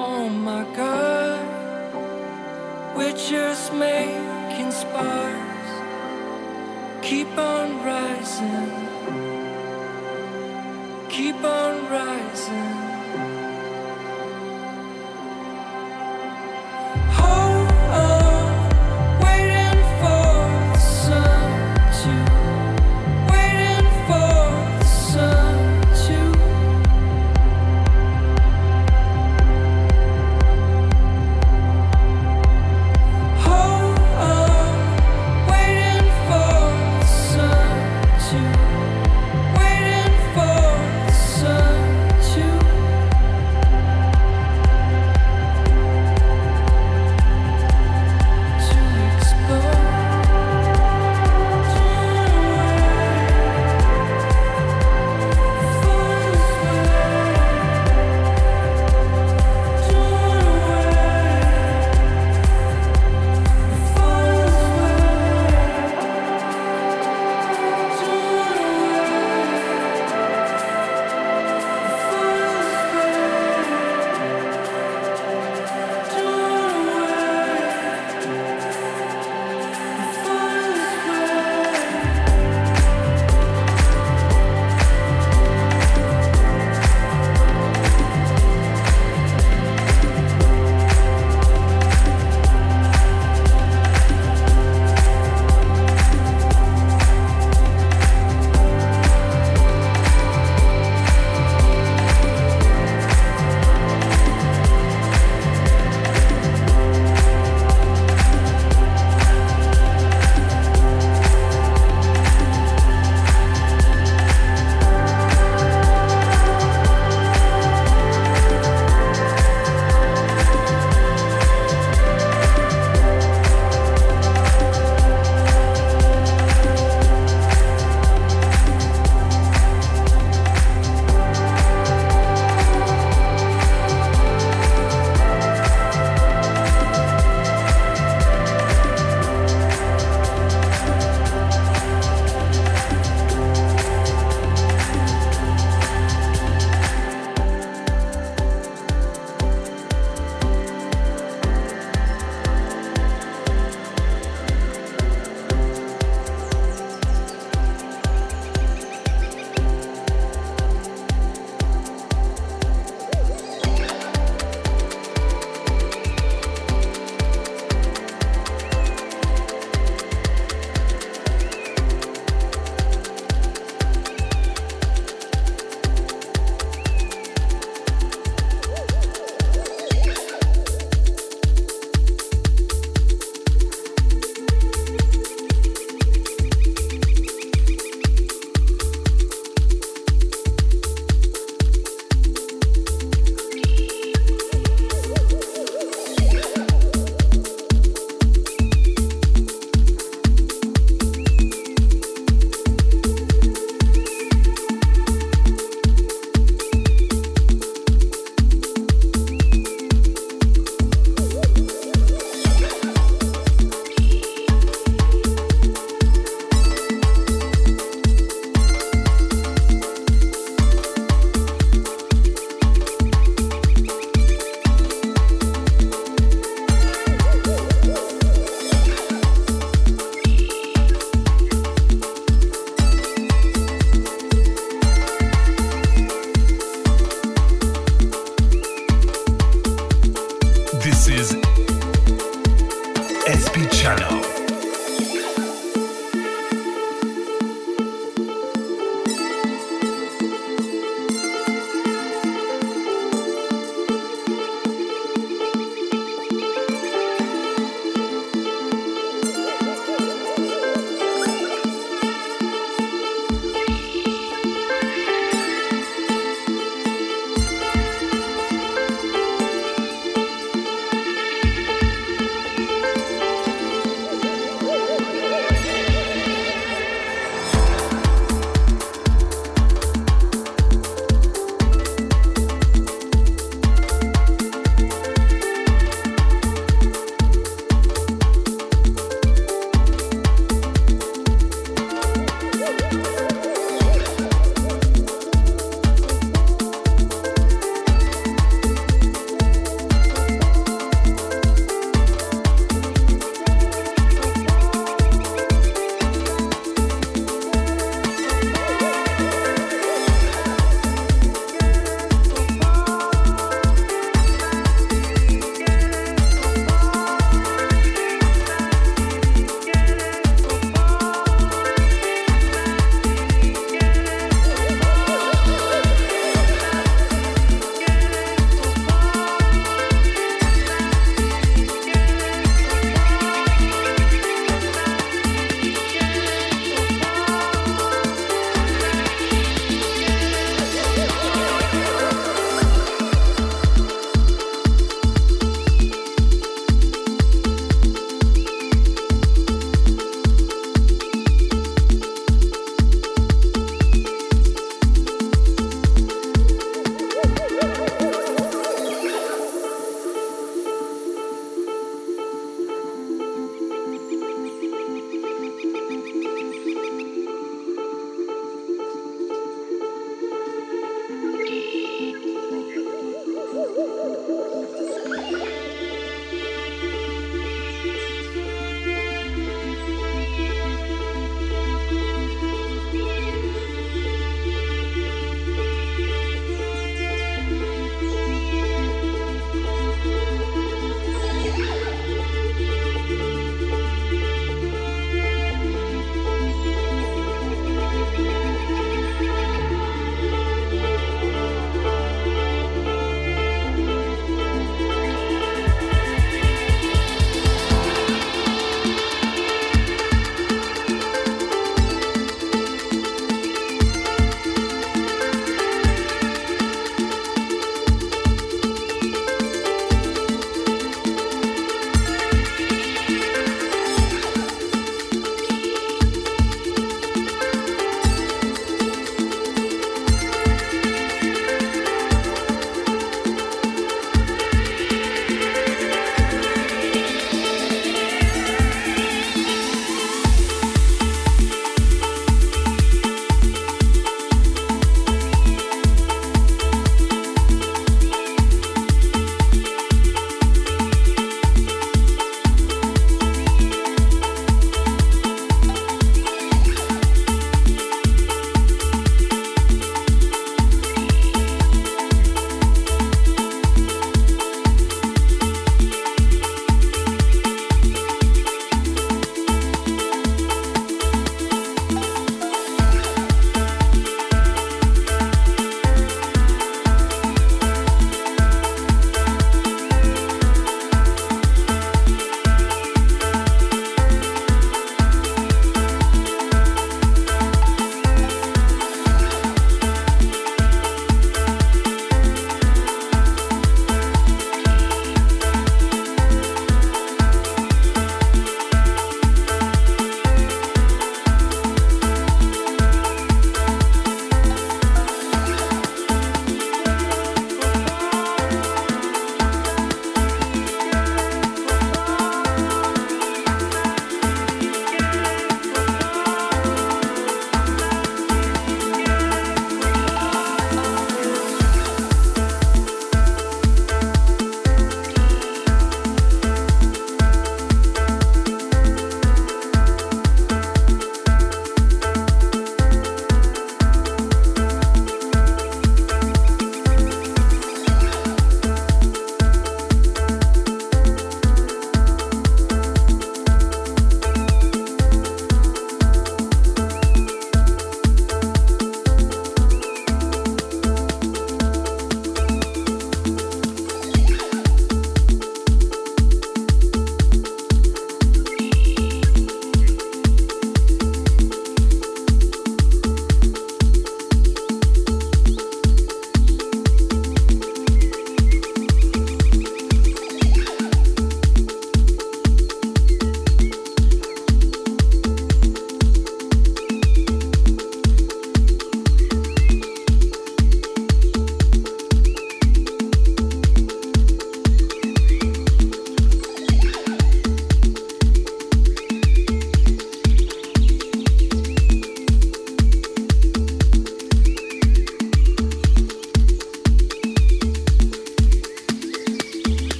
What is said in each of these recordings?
Oh my god, we're just making sparks. Keep on rising, keep on rising.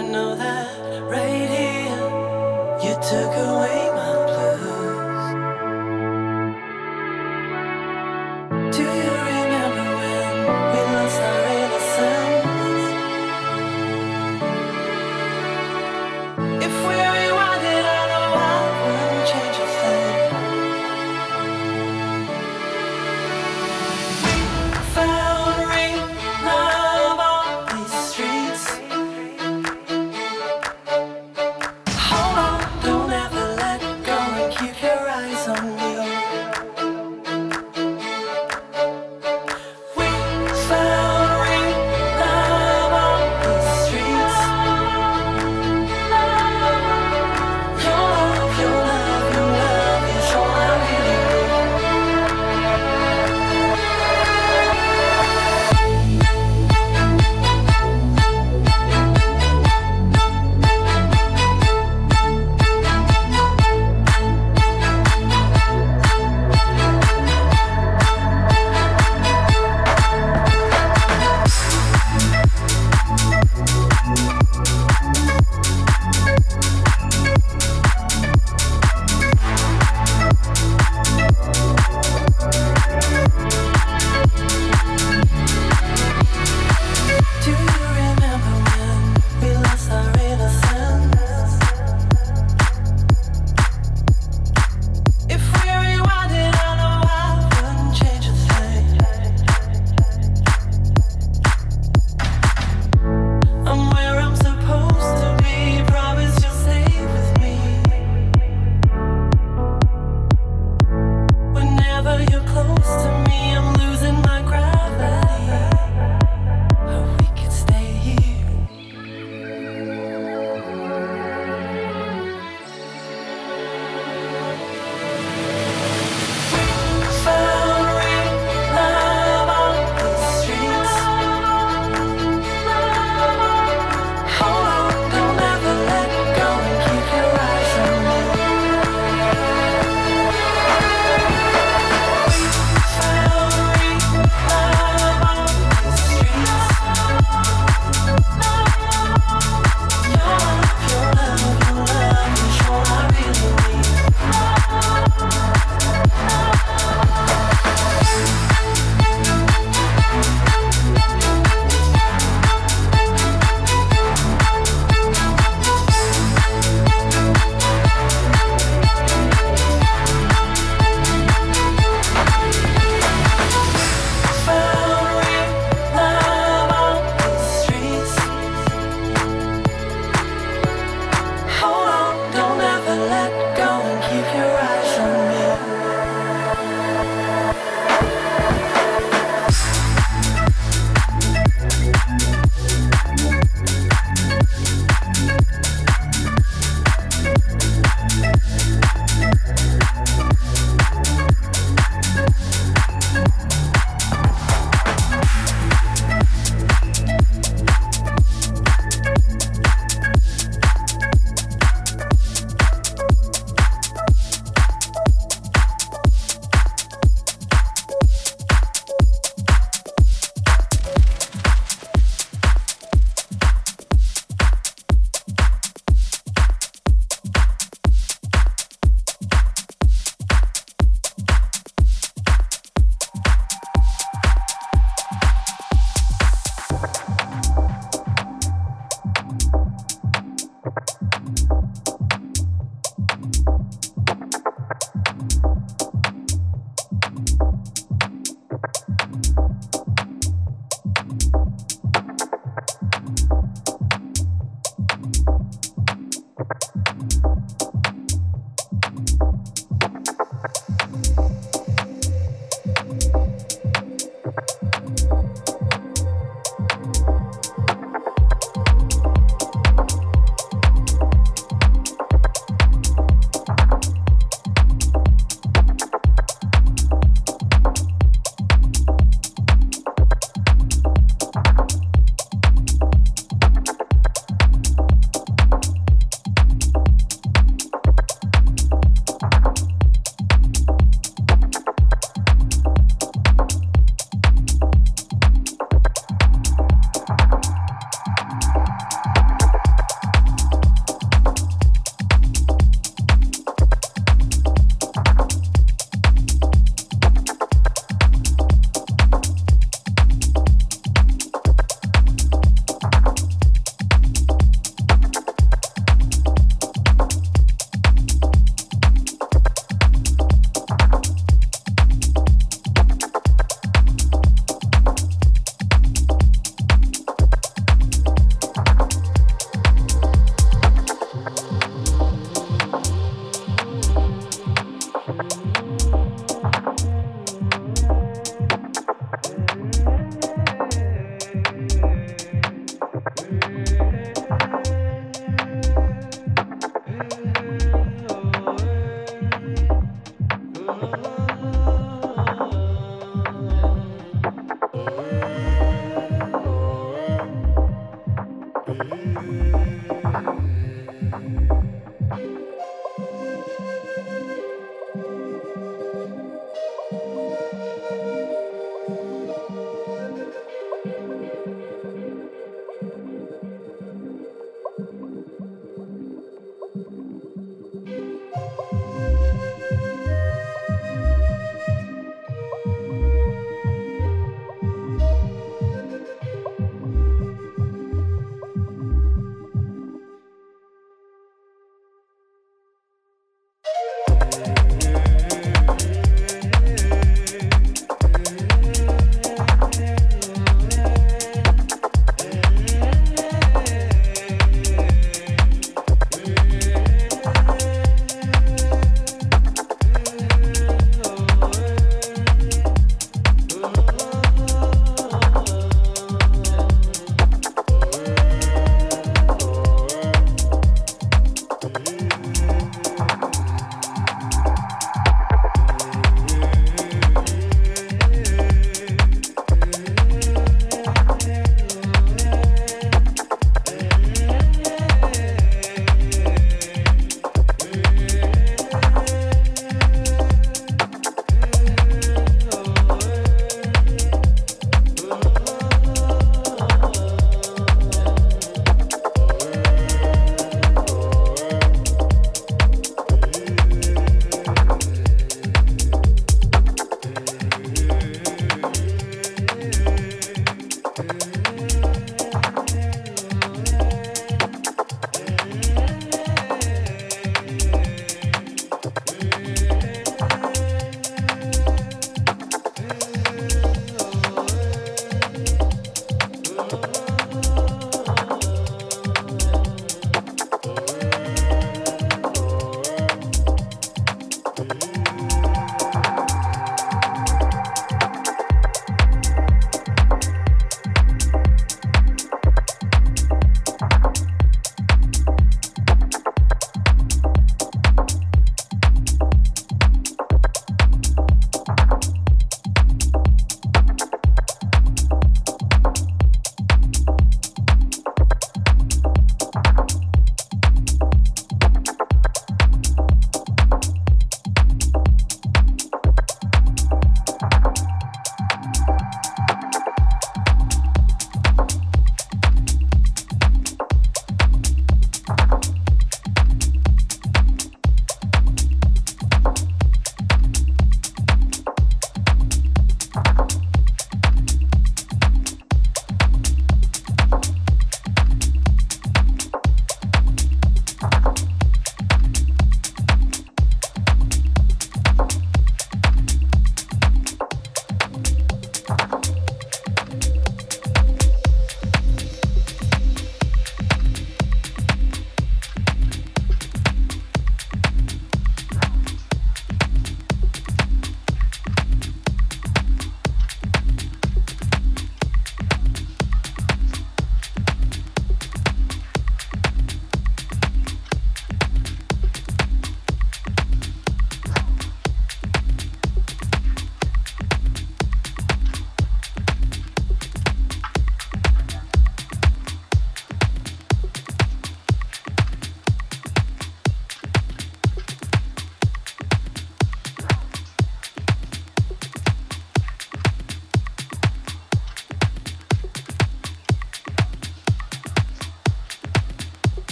I know that right here you took away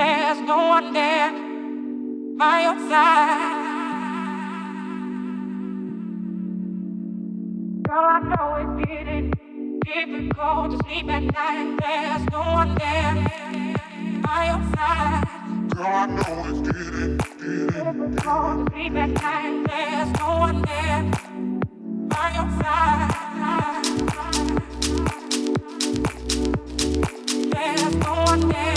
there's no one there by your side. Girl, I know it's getting difficult to sleep at night. There's no one there by your side. Girl, I know it's getting, getting difficult to sleep at night. There's no one there by your side. There's no one there.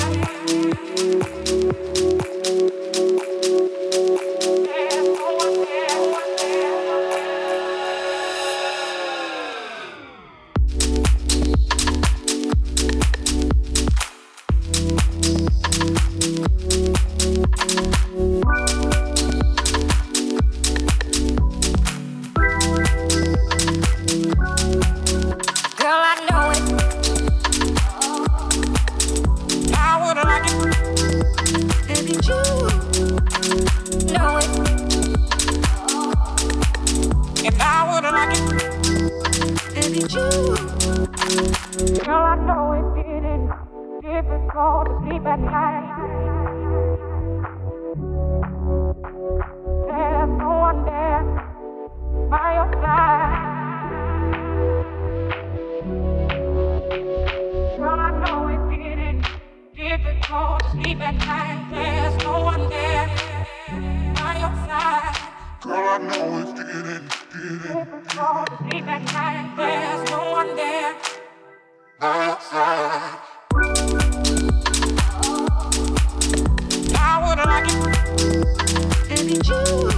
and you.